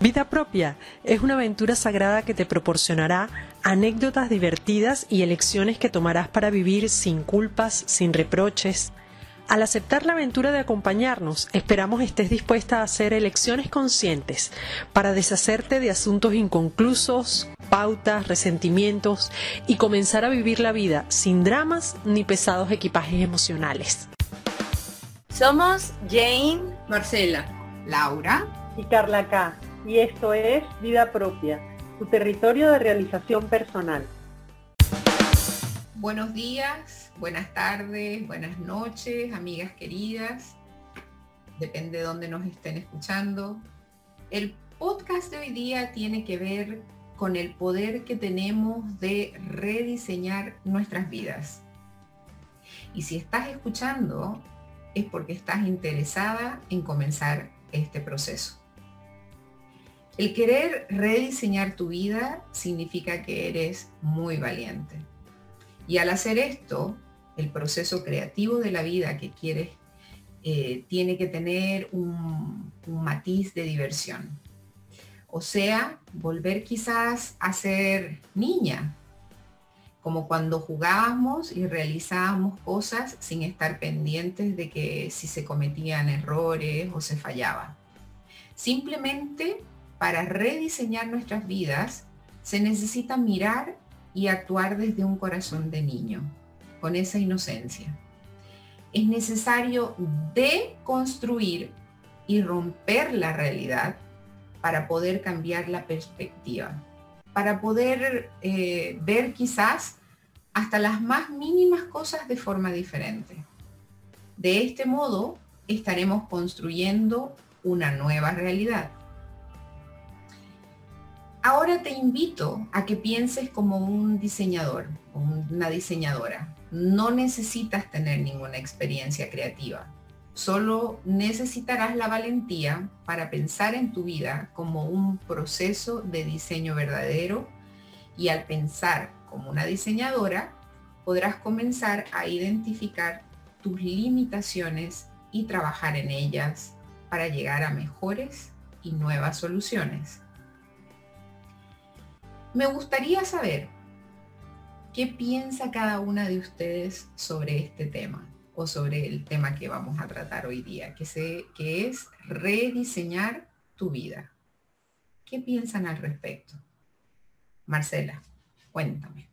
Vida propia es una aventura sagrada que te proporcionará anécdotas divertidas y elecciones que tomarás para vivir sin culpas, sin reproches. Al aceptar la aventura de acompañarnos, esperamos estés dispuesta a hacer elecciones conscientes para deshacerte de asuntos inconclusos, pautas, resentimientos y comenzar a vivir la vida sin dramas ni pesados equipajes emocionales. Somos Jane, Marcela, Laura y Carla K y esto es Vida Propia, tu territorio de realización personal. Buenos días, buenas tardes, buenas noches, amigas queridas. Depende de dónde nos estén escuchando. El podcast de hoy día tiene que ver con el poder que tenemos de rediseñar nuestras vidas. Y si estás escuchando es porque estás interesada en comenzar este proceso. El querer rediseñar tu vida significa que eres muy valiente. Y al hacer esto, el proceso creativo de la vida que quieres eh, tiene que tener un, un matiz de diversión. O sea, volver quizás a ser niña, como cuando jugábamos y realizábamos cosas sin estar pendientes de que si se cometían errores o se fallaba. Simplemente para rediseñar nuestras vidas, se necesita mirar y actuar desde un corazón de niño, con esa inocencia. Es necesario deconstruir y romper la realidad para poder cambiar la perspectiva, para poder eh, ver quizás hasta las más mínimas cosas de forma diferente. De este modo, estaremos construyendo una nueva realidad. Ahora te invito a que pienses como un diseñador una diseñadora. No necesitas tener ninguna experiencia creativa. Solo necesitarás la valentía para pensar en tu vida como un proceso de diseño verdadero y al pensar como una diseñadora podrás comenzar a identificar tus limitaciones y trabajar en ellas para llegar a mejores y nuevas soluciones. Me gustaría saber qué piensa cada una de ustedes sobre este tema o sobre el tema que vamos a tratar hoy día, que, que es rediseñar tu vida. ¿Qué piensan al respecto? Marcela, cuéntame.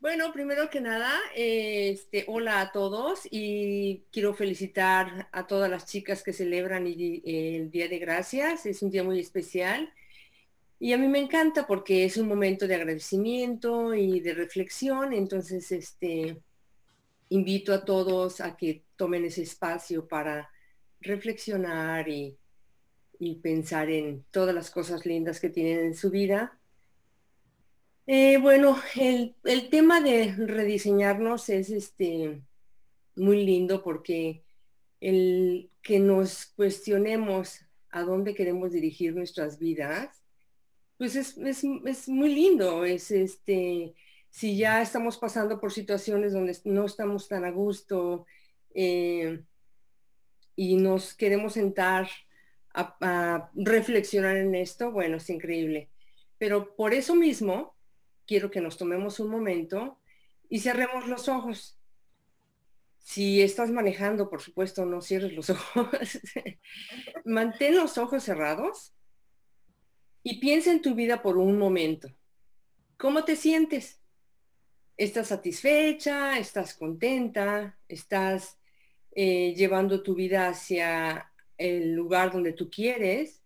Bueno, primero que nada, este, hola a todos y quiero felicitar a todas las chicas que celebran el Día de Gracias. Es un día muy especial y a mí me encanta porque es un momento de agradecimiento y de reflexión, entonces este, invito a todos a que tomen ese espacio para reflexionar y, pensar en todas las cosas lindas que tienen en su vida. Eh, bueno, el, el, tema de rediseñarnos es este, muy lindo porque el que nos cuestionemos a dónde queremos dirigir nuestras vidas pues es, muy lindo, es este, si ya estamos pasando por situaciones donde no estamos tan a gusto eh, y nos queremos sentar a, a, reflexionar en esto, bueno, es increíble. Pero por eso mismo, quiero que nos tomemos un momento y cerremos los ojos. Si estás manejando, por supuesto, no cierres los ojos. Mantén los ojos cerrados y piensa en tu vida por un momento. ¿Cómo te sientes? ¿Estás satisfecha? ¿Estás contenta? ¿Estás eh, llevando tu vida hacia el lugar donde tú quieres?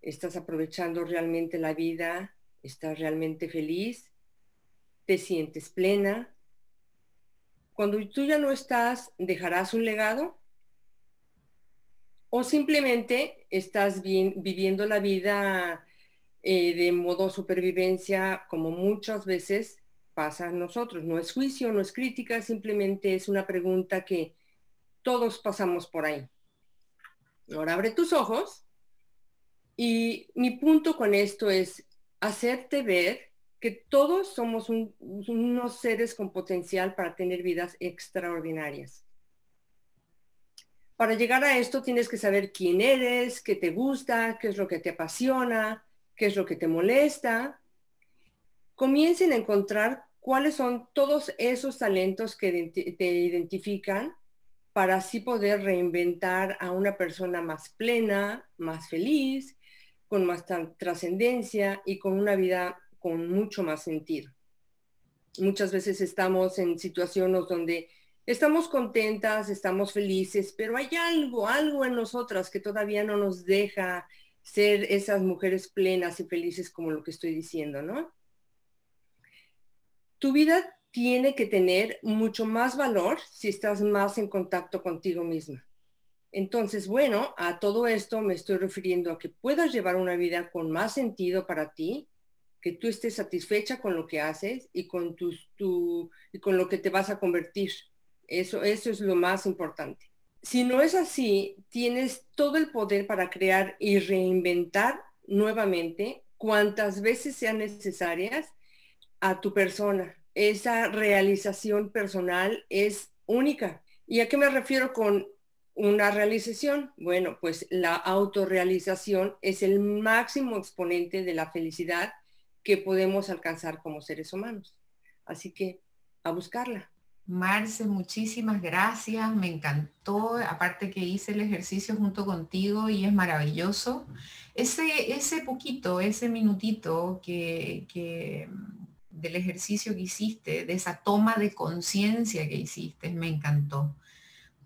¿Estás aprovechando realmente la vida? ¿Estás realmente feliz? ¿Te sientes plena? Cuando tú ya no estás, ¿dejarás un legado? ¿O simplemente estás bien, viviendo la vida eh, de modo supervivencia, como muchas veces pasa a nosotros. No es juicio, no es crítica, simplemente es una pregunta que todos pasamos por ahí. Ahora abre tus ojos y mi punto con esto es hacerte ver que todos somos unos seres con potencial para tener vidas extraordinarias. Para llegar a esto tienes que saber quién eres, qué te gusta, qué es lo que te apasiona, qué es lo que te molesta. Comiencen a encontrar cuáles son todos esos talentos que te identifican para así poder reinventar a una persona más plena, más feliz, con más trascendencia y con una vida con mucho más sentido. Muchas veces estamos en situaciones donde estamos contentas, estamos felices, pero hay algo, algo en nosotras que todavía no nos deja ser esas mujeres plenas y felices como lo que estoy diciendo, ¿no? Tu vida tiene que tener mucho más valor si estás más en contacto contigo misma. Entonces, bueno, a todo esto me estoy refiriendo a que puedas llevar una vida con más sentido para ti, que tú estés satisfecha con lo que haces y con, tus, tu, y con lo que te vas a convertir. Eso, eso es lo más importante. Si no es así, tienes todo el poder para crear y reinventar nuevamente cuantas veces sean necesarias a tu persona. Esa realización personal es única. ¿Y a qué me refiero con una realización? Bueno, pues la autorrealización es el máximo exponente de la felicidad que podemos alcanzar como seres humanos. Así que a buscarla. Marce, muchísimas gracias, me encantó, aparte que hice el ejercicio junto contigo y es maravilloso. Ese, ese poquito, ese minutito que, que del ejercicio que hiciste, de esa toma de conciencia que hiciste, me encantó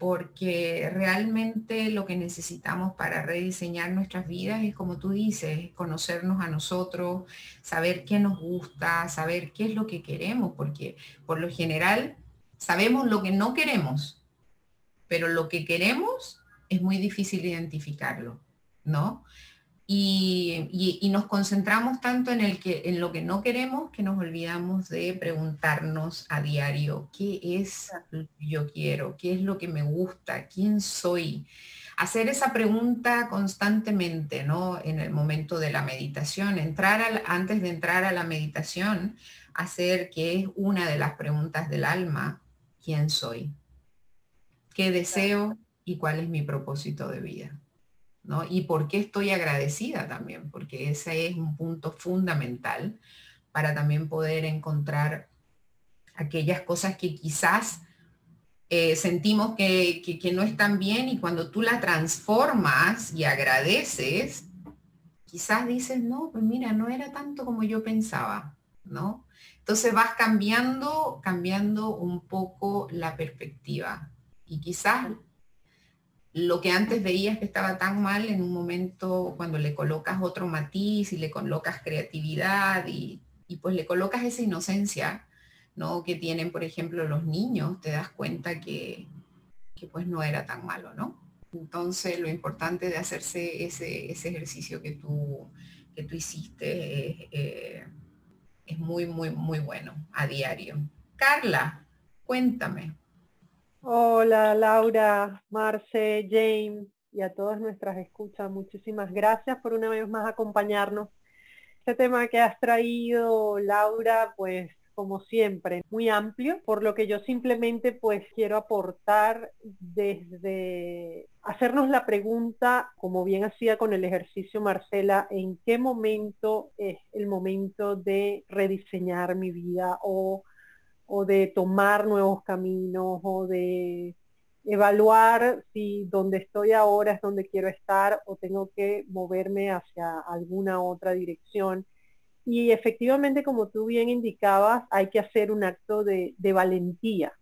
porque realmente lo que necesitamos para rediseñar nuestras vidas es, como tú dices, conocernos a nosotros, saber qué nos gusta, saber qué es lo que queremos, porque por lo general sabemos lo que no queremos, pero lo que queremos es muy difícil identificarlo, ¿no? Y, nos concentramos tanto en, lo que no queremos que nos olvidamos de preguntarnos a diario qué es lo que yo quiero, qué es lo que me gusta, quién soy. Hacer esa pregunta constantemente, ¿no? En el momento de la meditación, entrar antes de entrar a la meditación, hacer que es una de las preguntas del alma, ¿quién soy? ¿Qué deseo y cuál es mi propósito de vida? Y por qué estoy agradecida también, porque ese es un punto fundamental para también poder encontrar aquellas cosas que quizás eh, sentimos que, que, no están bien y cuando tú la transformas y agradeces, quizás dices, no, pues mira, no era tanto como yo pensaba, ¿no? Entonces vas cambiando, cambiando un poco la perspectiva y quizás lo que antes veías que estaba tan mal en un momento cuando le colocas otro matiz y le colocas creatividad y, pues le colocas esa inocencia ¿no? que tienen, por ejemplo, los niños, te das cuenta que, pues no era tan malo, ¿no? Entonces lo importante de hacerse ese, ejercicio que tú, que tú hiciste eh, es muy, muy, muy bueno a diario. Carla, cuéntame, Hola Laura, Marce, James y a todas nuestras escuchas. Muchísimas gracias por una vez más acompañarnos. Este tema que has traído, Laura, pues como siempre, muy amplio, por lo que yo simplemente pues quiero aportar desde hacernos la pregunta, como bien hacía con el ejercicio Marcela, en qué momento es el momento de rediseñar mi vida o o de tomar nuevos caminos o de evaluar si donde estoy ahora es donde quiero estar o tengo que moverme hacia alguna otra dirección. Y efectivamente, como tú bien indicabas, hay que hacer un acto de, de valentía,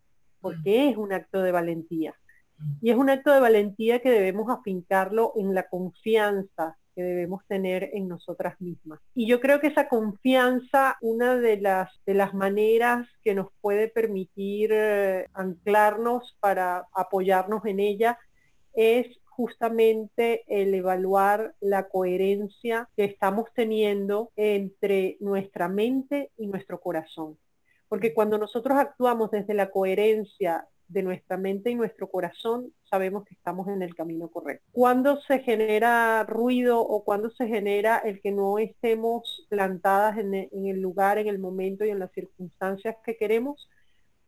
porque mm. es un acto de valentía. Mm. Y es un acto de valentía que debemos afincarlo en la confianza que debemos tener en nosotras mismas. Y yo creo que esa confianza, una de las, de las maneras que nos puede permitir eh, anclarnos para apoyarnos en ella, es justamente el evaluar la coherencia que estamos teniendo entre nuestra mente y nuestro corazón. Porque cuando nosotros actuamos desde la coherencia de nuestra mente y nuestro corazón, sabemos que estamos en el camino correcto. Cuando se genera ruido o cuando se genera el que no estemos plantadas en, el lugar, en el momento y en las circunstancias que queremos,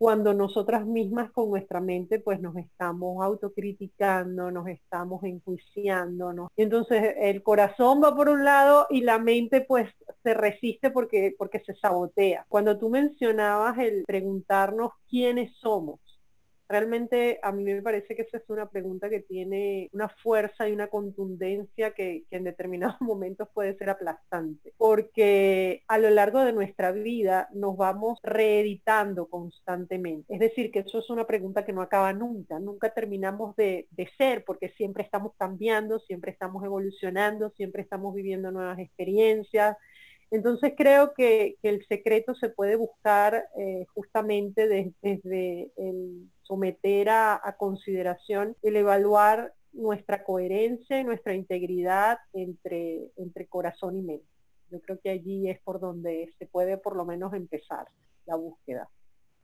cuando nosotras mismas con nuestra mente pues nos estamos autocriticando, nos estamos enjuiciando, Entonces el corazón va por un lado y la mente pues se resiste porque, porque se sabotea. Cuando tú mencionabas el preguntarnos quiénes somos, Realmente a mí me parece que esa es una pregunta que tiene una fuerza y una contundencia que, en determinados momentos puede ser aplastante, porque a lo largo de nuestra vida nos vamos reeditando constantemente. Es decir, que eso es una pregunta que no acaba nunca, nunca terminamos de, ser, porque siempre estamos cambiando, siempre estamos evolucionando, siempre estamos viviendo nuevas experiencias, entonces creo que, el secreto se puede buscar eh, justamente desde, el someter a, consideración el evaluar nuestra coherencia y nuestra integridad entre, entre corazón y mente. Yo creo que allí es por donde se puede por lo menos empezar la búsqueda.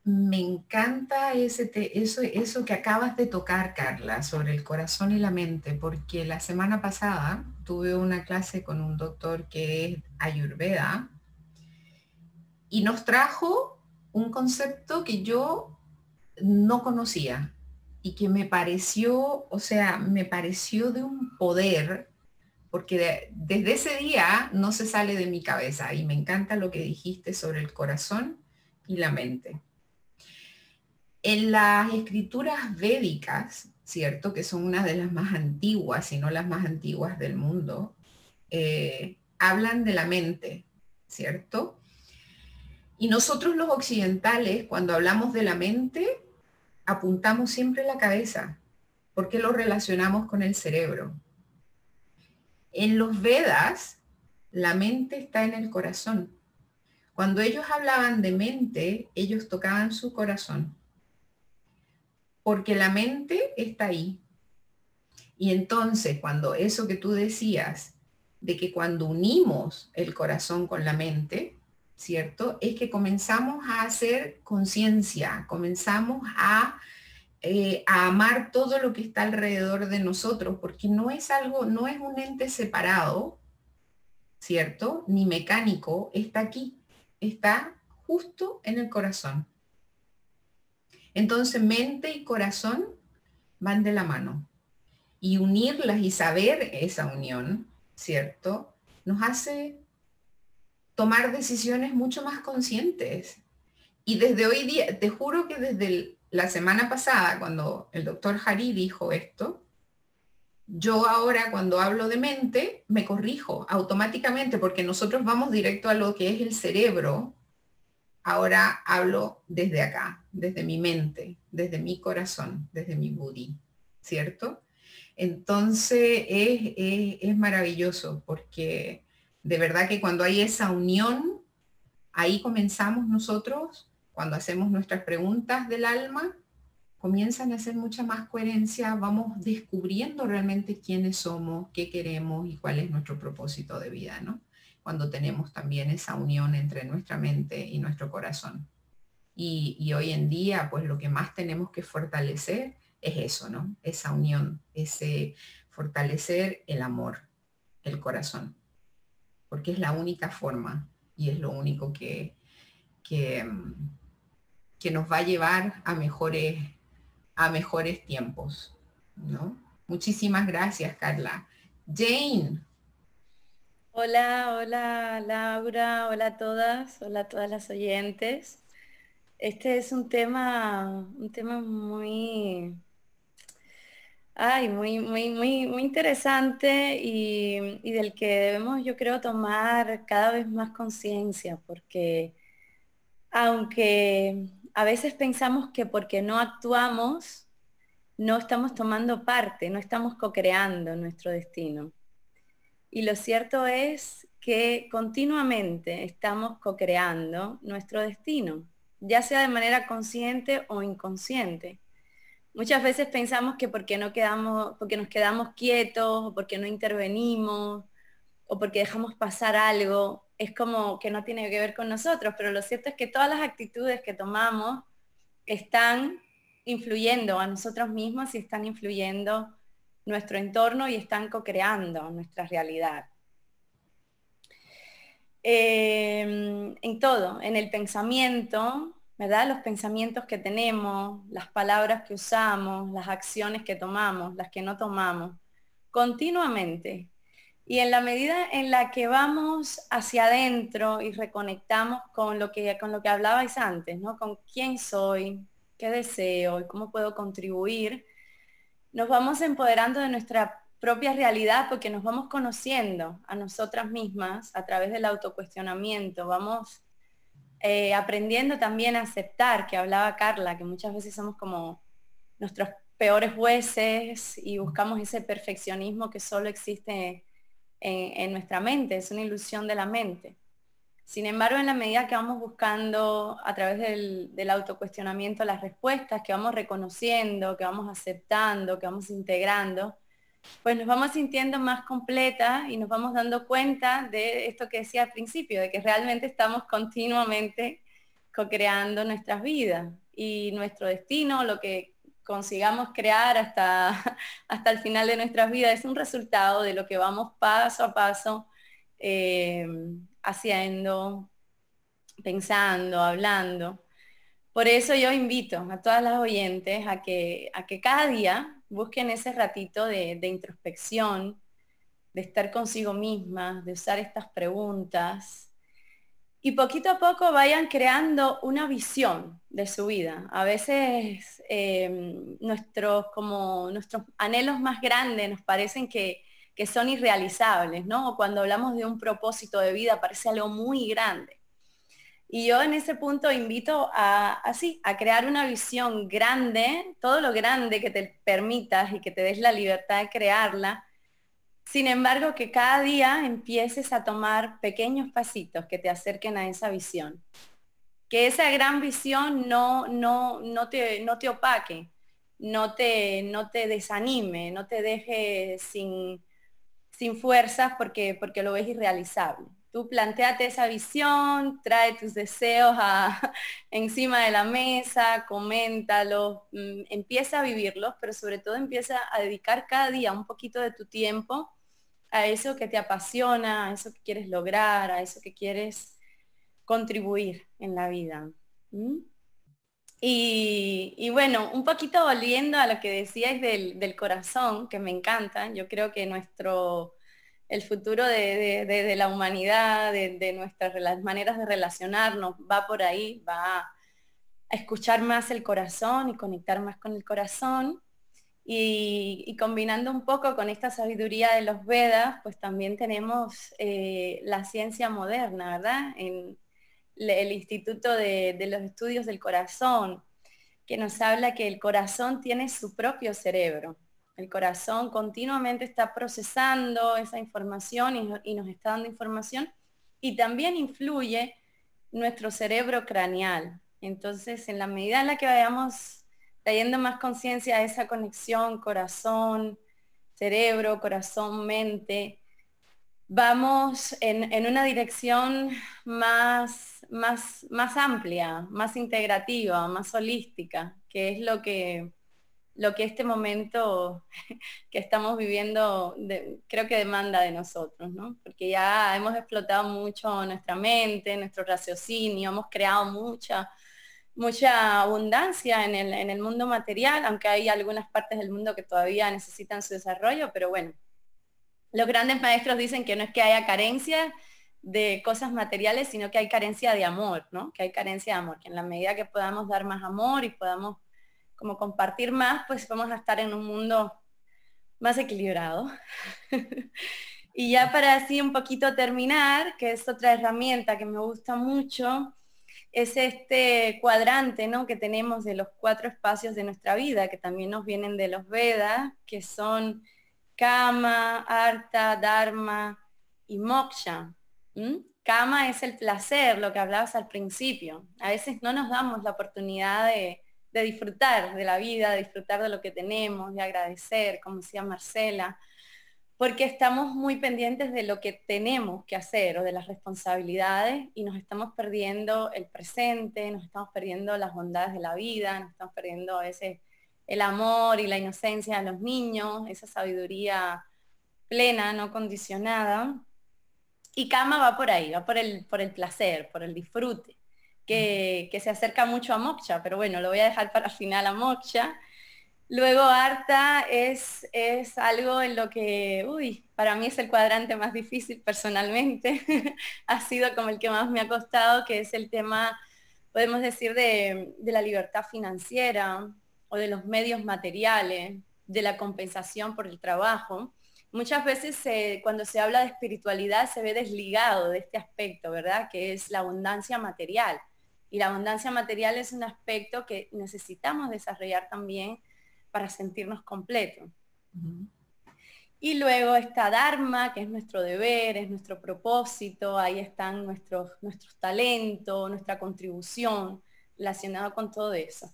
Me encanta ese eso, eso que acabas de tocar, Carla, sobre el corazón y la mente, porque la semana pasada tuve una clase con un doctor que es Ayurveda y nos trajo un concepto que yo no conocía y que me pareció, o sea, me pareció de un poder, porque desde ese día no se sale de mi cabeza y me encanta lo que dijiste sobre el corazón y la mente en las escrituras védicas, ¿cierto? Que son una de las más antiguas, si no las más antiguas del mundo, eh, hablan de la mente, ¿cierto? Y nosotros los occidentales, cuando hablamos de la mente, apuntamos siempre la cabeza, porque lo relacionamos con el cerebro. En los Vedas, la mente está en el corazón. Cuando ellos hablaban de mente, ellos tocaban su corazón porque la mente está ahí. Y entonces, cuando eso que tú decías, de que cuando unimos el corazón con la mente, ¿cierto? Es que comenzamos a hacer conciencia, comenzamos a, eh, amar todo lo que está alrededor de nosotros, porque no es algo, no es un ente separado, ¿cierto? Ni mecánico, está aquí, está justo en el corazón. Entonces mente y corazón van de la mano. Y unirlas y saber esa unión, ¿cierto? Nos hace tomar decisiones mucho más conscientes. Y desde hoy día, te juro que desde la semana pasada, cuando el doctor Hari dijo esto, yo ahora cuando hablo de mente me corrijo automáticamente porque nosotros vamos directo a lo que es el cerebro ahora hablo desde acá, desde mi mente, desde mi corazón, desde mi booty, ¿cierto? Entonces es, maravilloso porque de verdad que cuando hay esa unión, ahí comenzamos nosotros, cuando hacemos nuestras preguntas del alma, comienzan a hacer mucha más coherencia, vamos descubriendo realmente quiénes somos, qué queremos y cuál es nuestro propósito de vida, ¿no? cuando tenemos también esa unión entre nuestra mente y nuestro corazón. Y, hoy en día, pues lo que más tenemos que fortalecer es eso, ¿no? Esa unión, ese fortalecer el amor, el corazón, porque es la única forma y es lo único que, que, que nos va a llevar a mejores, a mejores tiempos, ¿no? Muchísimas gracias, Carla. Jane, Hola, hola Laura, hola a todas, hola a todas las oyentes. Este es un tema, un tema muy, ay, muy, muy, muy, muy interesante y, y del que debemos, yo creo, tomar cada vez más conciencia, porque aunque a veces pensamos que porque no actuamos, no estamos tomando parte, no estamos co-creando nuestro destino. Y lo cierto es que continuamente estamos co-creando nuestro destino, ya sea de manera consciente o inconsciente. Muchas veces pensamos que porque, no quedamos, porque nos quedamos quietos o porque no intervenimos o porque dejamos pasar algo, es como que no tiene que ver con nosotros, pero lo cierto es que todas las actitudes que tomamos están influyendo a nosotros mismos y están influyendo nuestro entorno y están co-creando nuestra realidad. Em, en todo, en el pensamiento, ¿verdad? Los pensamientos que tenemos, las palabras que usamos, las acciones que tomamos, las que no tomamos, continuamente. Y en la medida en la que vamos hacia adentro y reconectamos con lo que, con lo que hablabais antes, ¿no? Con quién soy, qué deseo y cómo puedo contribuir, nos vamos empoderando de nuestra propia realidad porque nos vamos conociendo a nosotras mismas a través del autocuestionamiento, vamos eh, aprendiendo también a aceptar, que hablaba Carla, que muchas veces somos como nuestros peores jueces y buscamos ese perfeccionismo que solo existe en, nuestra mente, es una ilusión de la mente. Sin embargo, en la medida que vamos buscando a través del, del autocuestionamiento las respuestas, que vamos reconociendo, que vamos aceptando, que vamos integrando, pues nos vamos sintiendo más completas y nos vamos dando cuenta de esto que decía al principio, de que realmente estamos continuamente co-creando nuestras vidas y nuestro destino, lo que consigamos crear hasta, hasta el final de nuestras vidas es un resultado de lo que vamos paso a paso eh, haciendo, pensando, hablando. Por eso yo invito a todas las oyentes a que, a que cada día busquen ese ratito de, introspección, de estar consigo misma, de usar estas preguntas y poquito a poco vayan creando una visión de su vida. A veces em, nuestros, como nuestros anhelos más grandes nos parecen que, que, son irrealizables, ¿no? O cuando hablamos de un propósito de vida parece algo muy grande. Y yo en ese punto invito a, así, a crear una visión grande, todo lo grande que te permitas y que te des la libertad de crearla. Sin embargo, que cada día empieces a tomar pequeños pasitos que te acerquen a esa visión. Que esa gran visión no, no, no, te, no te opaque, no te, no te desanime, no te deje sin, sin fuerzas porque, porque lo ves irrealizable. Tú planteate esa visión, trae tus deseos encima de la mesa, coméntalos, mm, empieza a vivirlos, pero sobre todo empieza a dedicar cada día un poquito de tu tiempo a eso que te apasiona, a eso que quieres lograr, a eso que quieres contribuir en la vida. Y, bueno, un poquito volviendo a lo que decíais del, del corazón, que me encanta, yo creo que nuestro el futuro de, la humanidad, de, nuestras maneras de relacionarnos, va por ahí, va a escuchar más el corazón y conectar más con el corazón. Y, combinando un poco con esta sabiduría de los Vedas, pues también tenemos eh, la ciencia moderna, ¿verdad? En el Instituto de, de los Estudios del Corazón, que nos habla que el corazón tiene su propio cerebro el corazón continuamente está procesando esa información y, nos está dando información y también influye nuestro cerebro craneal. Entonces, en la medida en la que vayamos trayendo más conciencia a esa conexión corazón, cerebro, corazón, mente, vamos en, una dirección más, más, más amplia, más integrativa, más holística, que es lo que lo que este momento que estamos viviendo creo que demanda de nosotros, ¿no? Porque ya hemos explotado mucho nuestra mente, nuestro raciocinio, hemos creado mucha, mucha abundancia en el, en el mundo material, aunque hay algunas partes del mundo que todavía necesitan su desarrollo, pero bueno, los grandes maestros dicen que no es que haya carencia de cosas materiales, sino que hay carencia de amor, ¿no? Que hay carencia de amor, que en la medida que podamos dar más amor y podamos como compartir más, pues vamos a estar en un mundo más equilibrado. y ya para así un poquito terminar, que es otra herramienta que me gusta mucho, es este cuadrante ¿no? que tenemos de los cuatro espacios de nuestra vida, que también nos vienen de los Vedas, que son Kama, Arta, Dharma y Moksha. Kama es el placer, lo que hablabas al principio. A veces no nos damos la oportunidad de, de disfrutar de la vida, de disfrutar de lo que tenemos, de agradecer, como decía Marcela, porque estamos muy pendientes de lo que tenemos que hacer o de las responsabilidades y nos estamos perdiendo el presente, nos estamos perdiendo las bondades de la vida, nos estamos perdiendo ese el amor y la inocencia de los niños, esa sabiduría plena, no condicionada. Y Kama va por ahí, va por el, por el placer, por el disfrute. Que, se acerca mucho a Moksha, pero bueno, lo voy a dejar para el final a Moksha. Luego Arta es, es algo en lo que, uy, para mí es el cuadrante más difícil personalmente. ha sido como el que más me ha costado, que es el tema, podemos decir, de, de la libertad financiera o de los medios materiales, de la compensación por el trabajo. Muchas veces cuando se habla de espiritualidad se ve desligado de este aspecto, ¿verdad? Que es la abundancia material. Y la abundancia material es un aspecto que necesitamos desarrollar también para sentirnos completos. Y luego está Dharma, que es nuestro deber, es nuestro propósito, ahí están nuestros, nuestros talentos, nuestra contribución relacionada con todo eso.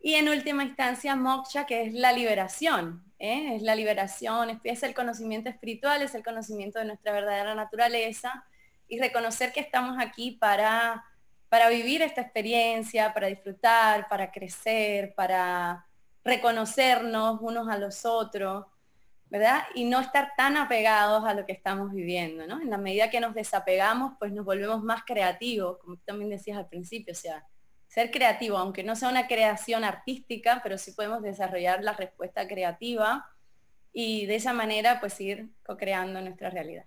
Y en última instancia, moksha, que es la liberación, ¿eh? es la liberación, es el conocimiento espiritual, es el conocimiento de nuestra verdadera naturaleza y reconocer que estamos aquí para, para vivir esta experiencia, para disfrutar, para crecer, para reconocernos unos a los otros, ¿verdad? Y no estar tan apegados a lo que estamos viviendo, ¿no? En la medida que nos desapegamos, pues nos volvemos más creativos, como también decías al principio, o sea, ser creativo, aunque no sea una creación artística, pero sí podemos desarrollar la respuesta creativa y de esa manera pues ir co-creando nuestra realidad.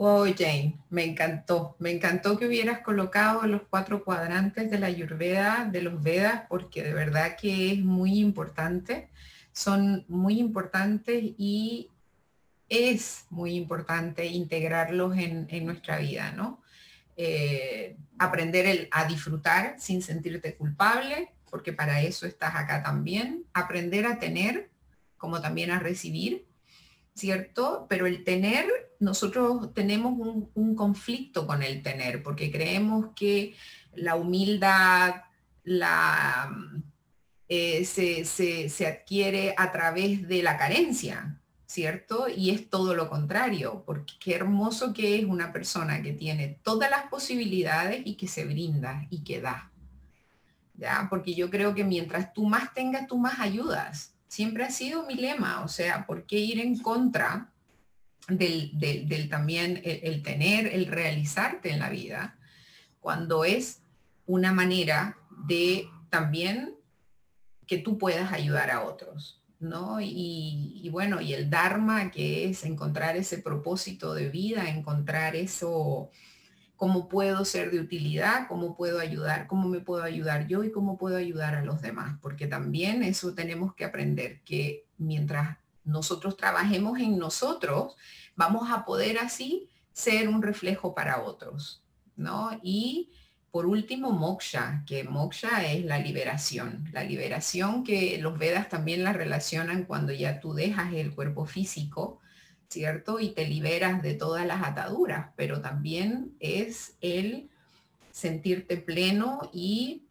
Oh, Jane, me encantó. Me encantó que hubieras colocado los cuatro cuadrantes de la Ayurveda, de los Vedas, porque de verdad que es muy importante. Son muy importantes y es muy importante integrarlos en, nuestra vida, ¿no? Eh, aprender a disfrutar sin sentirte culpable, porque para eso estás acá también, aprender a tener como también a recibir, ¿cierto? Pero el tener, nosotros tenemos un, conflicto con el tener, porque creemos que la humildad, la, eh, se, se adquiere a través de la carencia, ¿cierto? Y es todo lo contrario, porque qué hermoso que es una persona que tiene todas las posibilidades y que se brinda y que da. ¿Ya? Porque yo creo que mientras tú más tengas, tú más ayudas. Siempre ha sido mi lema, o sea, ¿por qué ir en contra del, también el tener, el realizarte en la vida, cuando es una manera de también que tú puedas ayudar a otros? ¿no? Y, bueno, y el Dharma, que es encontrar ese propósito de vida, encontrar eso, cómo puedo ser de utilidad, cómo puedo ayudar, cómo me puedo ayudar yo y cómo puedo ayudar a los demás, porque también eso tenemos que aprender, que mientras nosotros trabajemos en nosotros, vamos a poder así ser un reflejo para otros, ¿no? Y por último, moksha, que moksha es la liberación. La liberación que los Vedas también la relacionan cuando ya tú dejas el cuerpo físico, ¿cierto? Y te liberas de todas las ataduras, pero también es el sentirte pleno y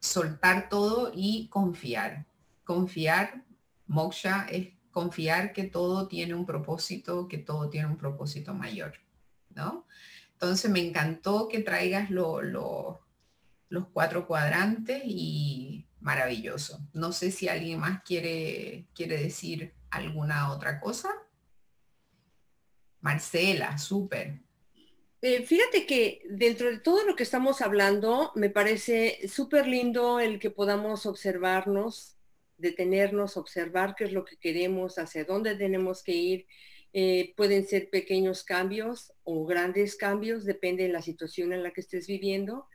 soltar todo y confiar. Confiar, moksha es confiar que todo tiene un propósito, que todo tiene un propósito mayor, ¿no? Entonces me encantó que traigas los cuatro cuadrantes y maravilloso. No sé si alguien más quiere, quiere decir alguna otra cosa. Marcela, súper. Eh, fíjate que dentro de todo lo que estamos hablando, me parece súper lindo el que podamos observarnos, detenernos, observar qué es lo que queremos, hacia dónde tenemos que ir eh, pueden ser pequeños cambios o grandes cambios, depende de la situación en la que estés viviendo.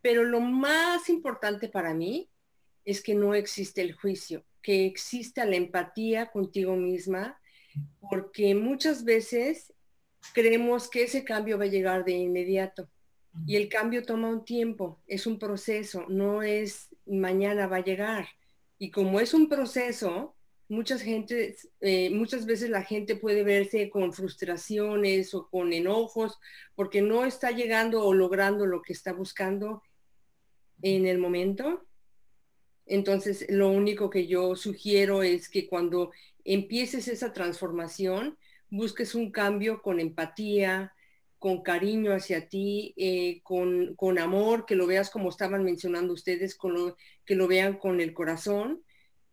Pero lo más importante para mí es que no existe el juicio, que exista la empatía contigo misma, porque muchas veces creemos que ese cambio va a llegar de inmediato. Y el cambio toma un tiempo, es un proceso, no es mañana va a llegar. Y como es un proceso, muchas gente, eh, muchas veces la gente puede verse con frustraciones o con enojos porque no está llegando o logrando lo que está buscando en el momento. Entonces, lo único que yo sugiero es que cuando empieces esa transformación, busques un cambio con empatía, con cariño hacia ti, eh, con, con, amor, que lo veas como estaban mencionando ustedes, con que lo vean con el corazón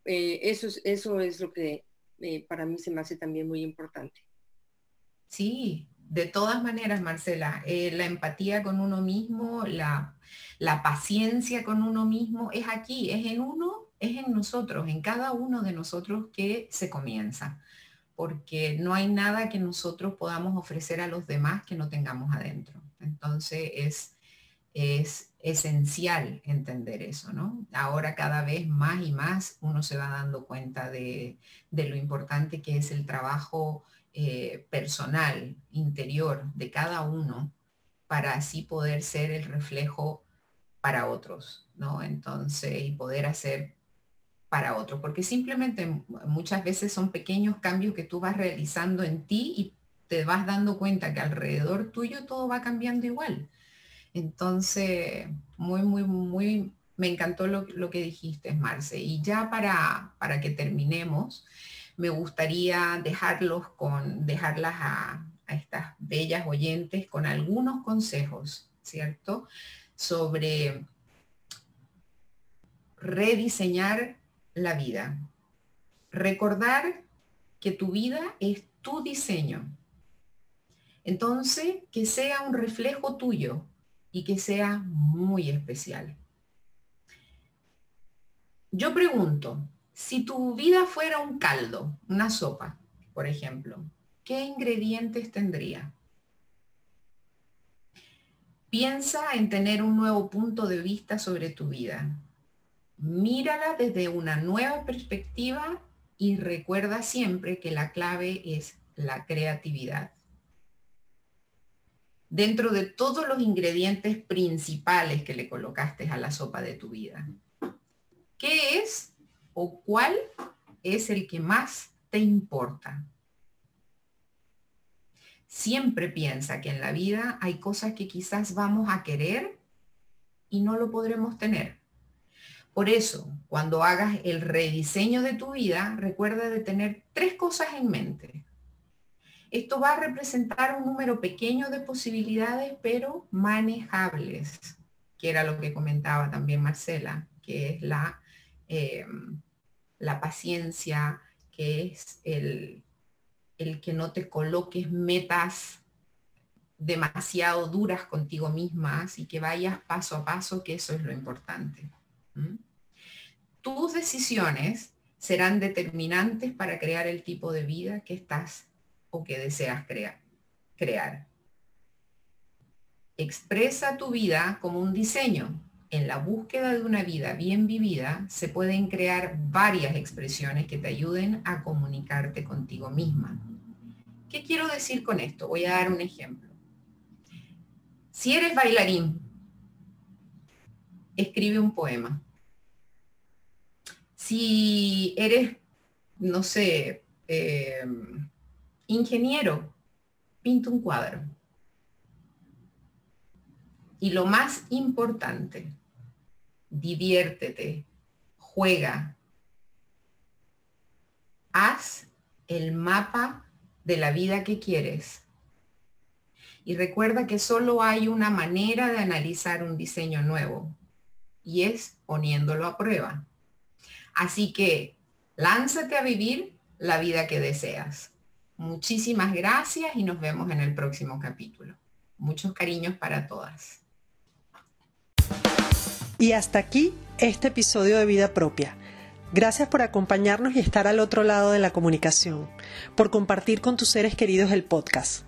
eh, eso, es, eso es lo que eh, para mí se me hace también muy importante. Sí, de todas maneras, Marcela, la empatía con uno mismo, la, la paciencia con uno mismo, es aquí, es en uno, es en nosotros, en cada uno de nosotros que se comienza, porque no hay nada que nosotros podamos ofrecer a los demás que no tengamos adentro. Entonces es, es esencial entender eso, ¿no? Ahora cada vez más y más uno se va dando cuenta de, de lo importante que es el trabajo eh, personal, interior de cada uno para así poder ser el reflejo para otros, ¿no? Entonces, y poder hacer para otros, porque simplemente muchas veces son pequeños cambios que tú vas realizando en ti y te vas dando cuenta que alrededor tuyo todo va cambiando igual. Entonces, muy, muy, muy, me encantó lo, lo que dijiste, Marce. Y ya para, para que terminemos, me gustaría dejarlos con, dejarlas a, estas bellas oyentes con algunos consejos, ¿cierto? Sobre rediseñar la vida. Recordar que tu vida es tu diseño. Entonces, que sea un reflejo tuyo y que sea muy especial. Yo pregunto, si tu vida fuera un caldo, una sopa, por ejemplo, ¿qué ingredientes tendría? Piensa en tener un nuevo punto de vista sobre tu vida. Mírala desde una nueva perspectiva y recuerda siempre que la clave es la creatividad. Dentro de todos los ingredientes principales que le colocaste a la sopa de tu vida, ¿qué es o cuál es el que más te importa. Siempre piensa que en la vida hay cosas que quizás vamos a querer y no lo podremos tener. Por eso, cuando hagas el rediseño de tu vida, recuerda de tener tres cosas en mente. Esto va a representar un número pequeño de posibilidades, pero manejables, que era lo que comentaba también Marcela, que es la eh, la paciencia, que es el, el que no te coloques metas demasiado duras contigo mismas y que vayas paso a paso, que eso es lo importante. Tus decisiones serán determinantes para crear el tipo de vida que estás o que deseas crear. Expresa tu vida como un diseño en la búsqueda de una vida bien vivida se pueden crear varias expresiones que te ayuden a comunicarte contigo misma. ¿Qué quiero decir con esto? Voy a dar un ejemplo. Si eres bailarín, escribe un poema. Si eres, no sé, em, ingeniero, pinta un cuadro. Y lo más importante, diviértete, juega. Haz el mapa de la vida que quieres. Y recuerda que solo hay una manera de analizar un diseño nuevo y es poniéndolo a prueba. Así que lánzate a vivir la vida que deseas. Muchísimas gracias y nos vemos en el próximo capítulo. Muchos cariños para todas. Y hasta aquí este episodio de Vida Propia. Gracias por acompañarnos y estar al otro lado de la comunicación, por compartir con tus seres queridos el podcast,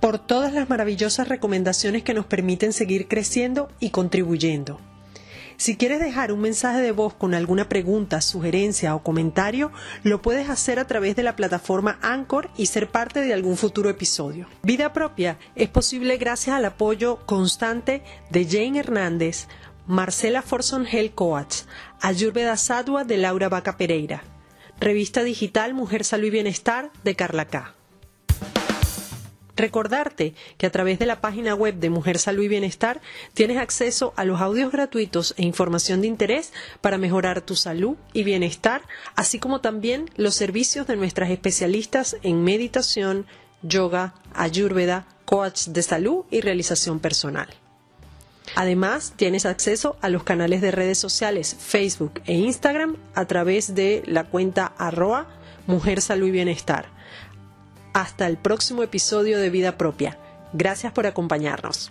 por todas las maravillosas recomendaciones que nos permiten seguir creciendo y contribuyendo. Si quieres dejar un mensaje de voz con alguna pregunta, sugerencia o comentario, lo puedes hacer a través de la plataforma Anchor y ser parte de algún futuro episodio. Vida propia es posible gracias al apoyo constante de Jane Hernández, Marcela Forson Hell Coats, Ayurveda Sadua de Laura Vaca Pereira, Revista Digital Mujer Salud y Bienestar de Carla K. Recordarte que a través de la página web de Mujer Salud y Bienestar tienes acceso a los audios gratuitos e información de interés para mejorar tu salud y bienestar, así como también los servicios de nuestras especialistas en meditación, yoga, ayurveda, coach de salud y realización personal. Además, tienes acceso a los canales de redes sociales Facebook e Instagram a través de la cuenta arroba Mujer Salud y Bienestar. Hasta el próximo episodio de Vida Propia. Gracias por acompañarnos.